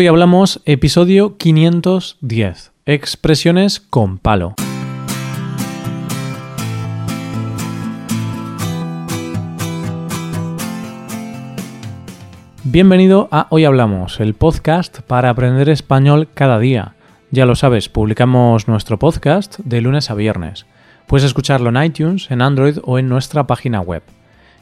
Hoy hablamos episodio 510, expresiones con palo. Bienvenido a Hoy Hablamos, el podcast para aprender español cada día. Ya lo sabes, publicamos nuestro podcast de lunes a viernes. Puedes escucharlo en iTunes, en Android o en nuestra página web.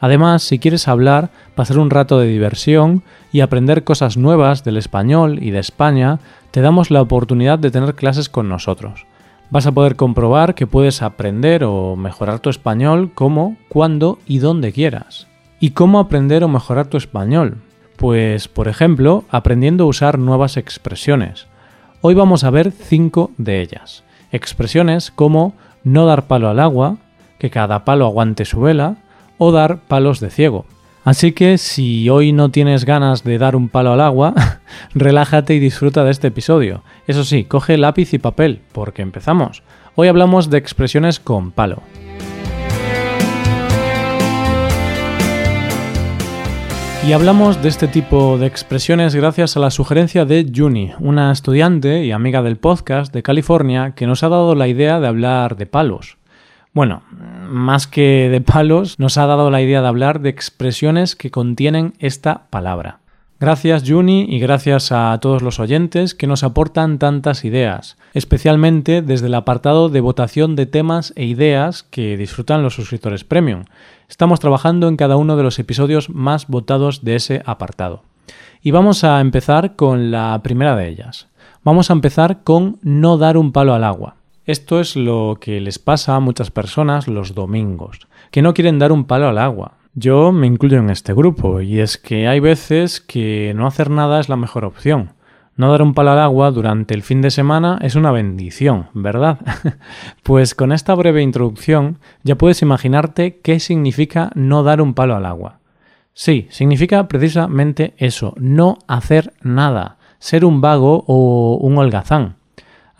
Además, si quieres hablar, pasar un rato de diversión y aprender cosas nuevas del español y de España, te damos la oportunidad de tener clases con nosotros. Vas a poder comprobar que puedes aprender o mejorar tu español como, cuando y donde quieras. ¿Y cómo aprender o mejorar tu español? Pues, por ejemplo, aprendiendo a usar nuevas expresiones. Hoy vamos a ver cinco de ellas. Expresiones como no dar palo al agua, que cada palo aguante su vela, o dar palos de ciego. Así que si hoy no tienes ganas de dar un palo al agua, relájate y disfruta de este episodio. Eso sí, coge lápiz y papel, porque empezamos. Hoy hablamos de expresiones con palo. Y hablamos de este tipo de expresiones gracias a la sugerencia de Juni, una estudiante y amiga del podcast de California que nos ha dado la idea de hablar de palos. Bueno, más que de palos, nos ha dado la idea de hablar de expresiones que contienen esta palabra. Gracias Juni y gracias a todos los oyentes que nos aportan tantas ideas, especialmente desde el apartado de votación de temas e ideas que disfrutan los suscriptores premium. Estamos trabajando en cada uno de los episodios más votados de ese apartado. Y vamos a empezar con la primera de ellas. Vamos a empezar con no dar un palo al agua. Esto es lo que les pasa a muchas personas los domingos, que no quieren dar un palo al agua. Yo me incluyo en este grupo, y es que hay veces que no hacer nada es la mejor opción. No dar un palo al agua durante el fin de semana es una bendición, ¿verdad? pues con esta breve introducción ya puedes imaginarte qué significa no dar un palo al agua. Sí, significa precisamente eso, no hacer nada, ser un vago o un holgazán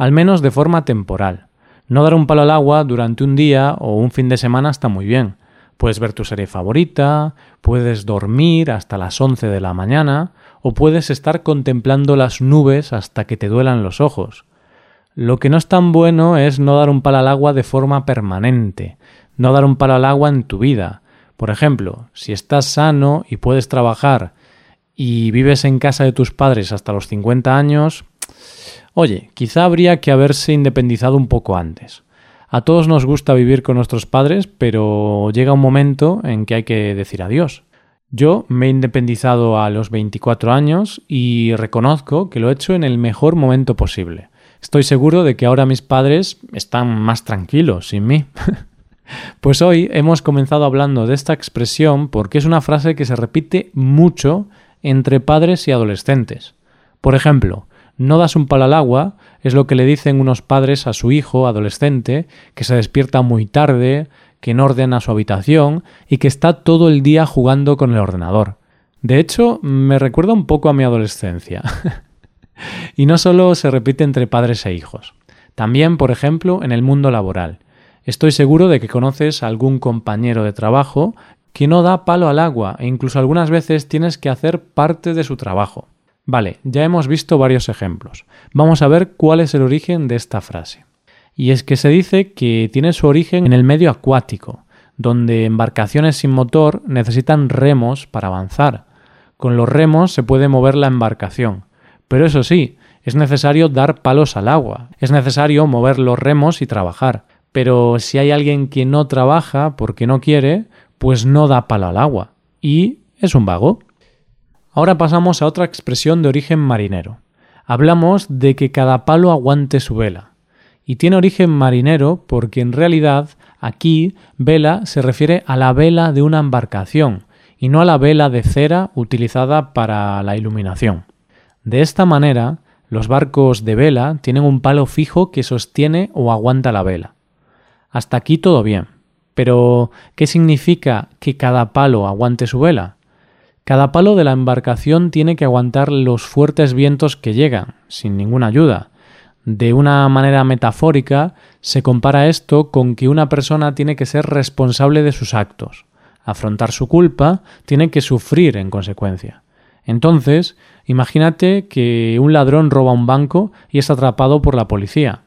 al menos de forma temporal. No dar un palo al agua durante un día o un fin de semana está muy bien. Puedes ver tu serie favorita, puedes dormir hasta las 11 de la mañana o puedes estar contemplando las nubes hasta que te duelan los ojos. Lo que no es tan bueno es no dar un palo al agua de forma permanente, no dar un palo al agua en tu vida. Por ejemplo, si estás sano y puedes trabajar y vives en casa de tus padres hasta los 50 años, Oye, quizá habría que haberse independizado un poco antes. A todos nos gusta vivir con nuestros padres, pero llega un momento en que hay que decir adiós. Yo me he independizado a los 24 años y reconozco que lo he hecho en el mejor momento posible. Estoy seguro de que ahora mis padres están más tranquilos sin mí. pues hoy hemos comenzado hablando de esta expresión porque es una frase que se repite mucho entre padres y adolescentes. Por ejemplo, no das un palo al agua es lo que le dicen unos padres a su hijo adolescente que se despierta muy tarde, que no ordena su habitación y que está todo el día jugando con el ordenador. De hecho, me recuerda un poco a mi adolescencia. y no solo se repite entre padres e hijos. También, por ejemplo, en el mundo laboral. Estoy seguro de que conoces a algún compañero de trabajo que no da palo al agua e incluso algunas veces tienes que hacer parte de su trabajo. Vale, ya hemos visto varios ejemplos. Vamos a ver cuál es el origen de esta frase. Y es que se dice que tiene su origen en el medio acuático, donde embarcaciones sin motor necesitan remos para avanzar. Con los remos se puede mover la embarcación. Pero eso sí, es necesario dar palos al agua, es necesario mover los remos y trabajar. Pero si hay alguien que no trabaja porque no quiere, pues no da palo al agua. Y es un vago. Ahora pasamos a otra expresión de origen marinero. Hablamos de que cada palo aguante su vela. Y tiene origen marinero porque en realidad aquí vela se refiere a la vela de una embarcación y no a la vela de cera utilizada para la iluminación. De esta manera, los barcos de vela tienen un palo fijo que sostiene o aguanta la vela. Hasta aquí todo bien. Pero, ¿qué significa que cada palo aguante su vela? Cada palo de la embarcación tiene que aguantar los fuertes vientos que llegan, sin ninguna ayuda. De una manera metafórica, se compara esto con que una persona tiene que ser responsable de sus actos. Afrontar su culpa, tiene que sufrir en consecuencia. Entonces, imagínate que un ladrón roba un banco y es atrapado por la policía.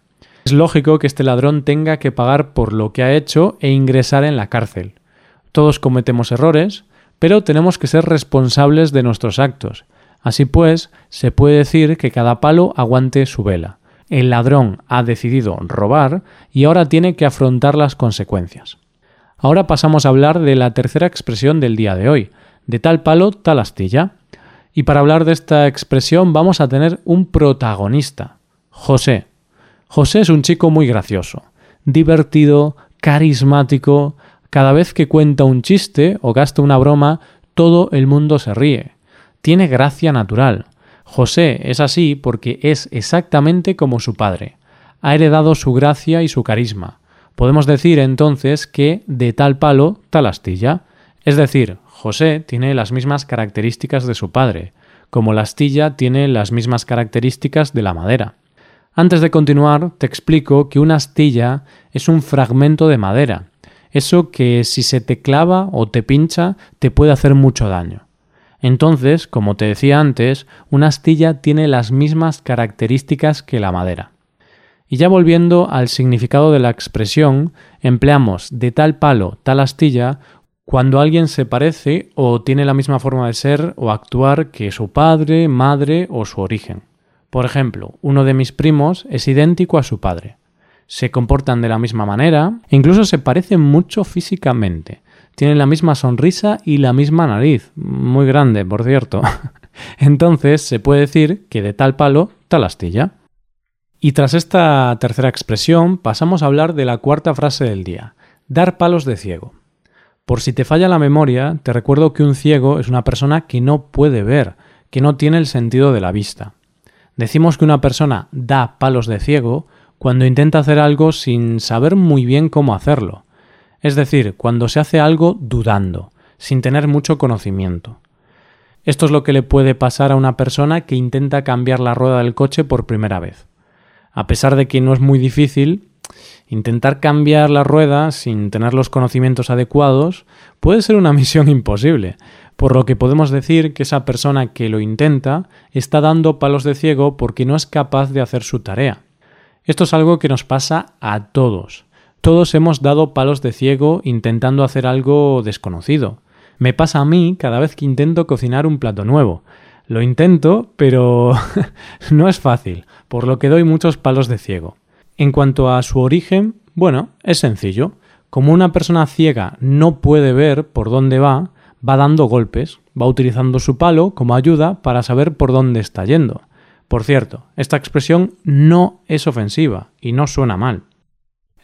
Es lógico que este ladrón tenga que pagar por lo que ha hecho e ingresar en la cárcel. Todos cometemos errores, pero tenemos que ser responsables de nuestros actos. Así pues, se puede decir que cada palo aguante su vela. El ladrón ha decidido robar y ahora tiene que afrontar las consecuencias. Ahora pasamos a hablar de la tercera expresión del día de hoy, de tal palo, tal astilla. Y para hablar de esta expresión vamos a tener un protagonista, José. José es un chico muy gracioso, divertido, carismático, cada vez que cuenta un chiste o gasta una broma, todo el mundo se ríe. Tiene gracia natural. José es así porque es exactamente como su padre. Ha heredado su gracia y su carisma. Podemos decir entonces que de tal palo, tal astilla. Es decir, José tiene las mismas características de su padre, como la astilla tiene las mismas características de la madera. Antes de continuar, te explico que una astilla es un fragmento de madera, eso que si se te clava o te pincha te puede hacer mucho daño. Entonces, como te decía antes, una astilla tiene las mismas características que la madera. Y ya volviendo al significado de la expresión, empleamos de tal palo, tal astilla cuando alguien se parece o tiene la misma forma de ser o actuar que su padre, madre o su origen. Por ejemplo, uno de mis primos es idéntico a su padre. Se comportan de la misma manera e incluso se parecen mucho físicamente. Tienen la misma sonrisa y la misma nariz, muy grande, por cierto. Entonces se puede decir que de tal palo, tal astilla. Y tras esta tercera expresión pasamos a hablar de la cuarta frase del día, dar palos de ciego. Por si te falla la memoria, te recuerdo que un ciego es una persona que no puede ver, que no tiene el sentido de la vista. Decimos que una persona da palos de ciego cuando intenta hacer algo sin saber muy bien cómo hacerlo, es decir, cuando se hace algo dudando, sin tener mucho conocimiento. Esto es lo que le puede pasar a una persona que intenta cambiar la rueda del coche por primera vez. A pesar de que no es muy difícil, intentar cambiar la rueda sin tener los conocimientos adecuados puede ser una misión imposible, por lo que podemos decir que esa persona que lo intenta está dando palos de ciego porque no es capaz de hacer su tarea. Esto es algo que nos pasa a todos. Todos hemos dado palos de ciego intentando hacer algo desconocido. Me pasa a mí cada vez que intento cocinar un plato nuevo. Lo intento, pero no es fácil, por lo que doy muchos palos de ciego. En cuanto a su origen, bueno, es sencillo. Como una persona ciega no puede ver por dónde va, va dando golpes, va utilizando su palo como ayuda para saber por dónde está yendo. Por cierto, esta expresión no es ofensiva y no suena mal.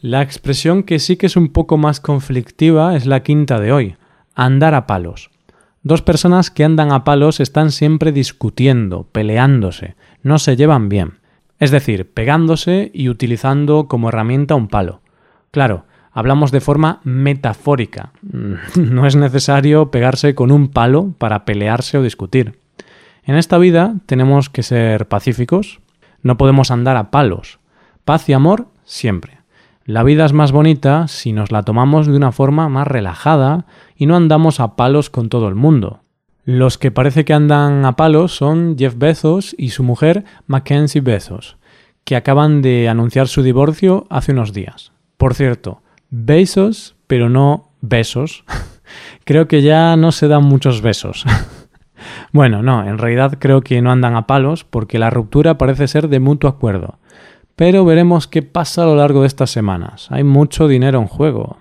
La expresión que sí que es un poco más conflictiva es la quinta de hoy, andar a palos. Dos personas que andan a palos están siempre discutiendo, peleándose, no se llevan bien. Es decir, pegándose y utilizando como herramienta un palo. Claro, hablamos de forma metafórica. No es necesario pegarse con un palo para pelearse o discutir. En esta vida tenemos que ser pacíficos, no podemos andar a palos. Paz y amor siempre. La vida es más bonita si nos la tomamos de una forma más relajada y no andamos a palos con todo el mundo. Los que parece que andan a palos son Jeff Bezos y su mujer Mackenzie Bezos, que acaban de anunciar su divorcio hace unos días. Por cierto, besos, pero no besos. creo que ya no se dan muchos besos. bueno, no, en realidad creo que no andan a palos porque la ruptura parece ser de mutuo acuerdo. Pero veremos qué pasa a lo largo de estas semanas. Hay mucho dinero en juego.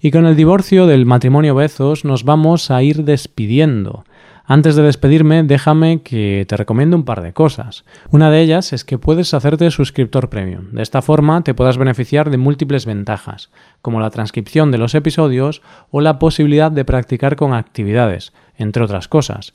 Y con el divorcio del matrimonio Bezos nos vamos a ir despidiendo. Antes de despedirme, déjame que te recomiende un par de cosas. Una de ellas es que puedes hacerte suscriptor premium. De esta forma te podrás beneficiar de múltiples ventajas, como la transcripción de los episodios o la posibilidad de practicar con actividades, entre otras cosas.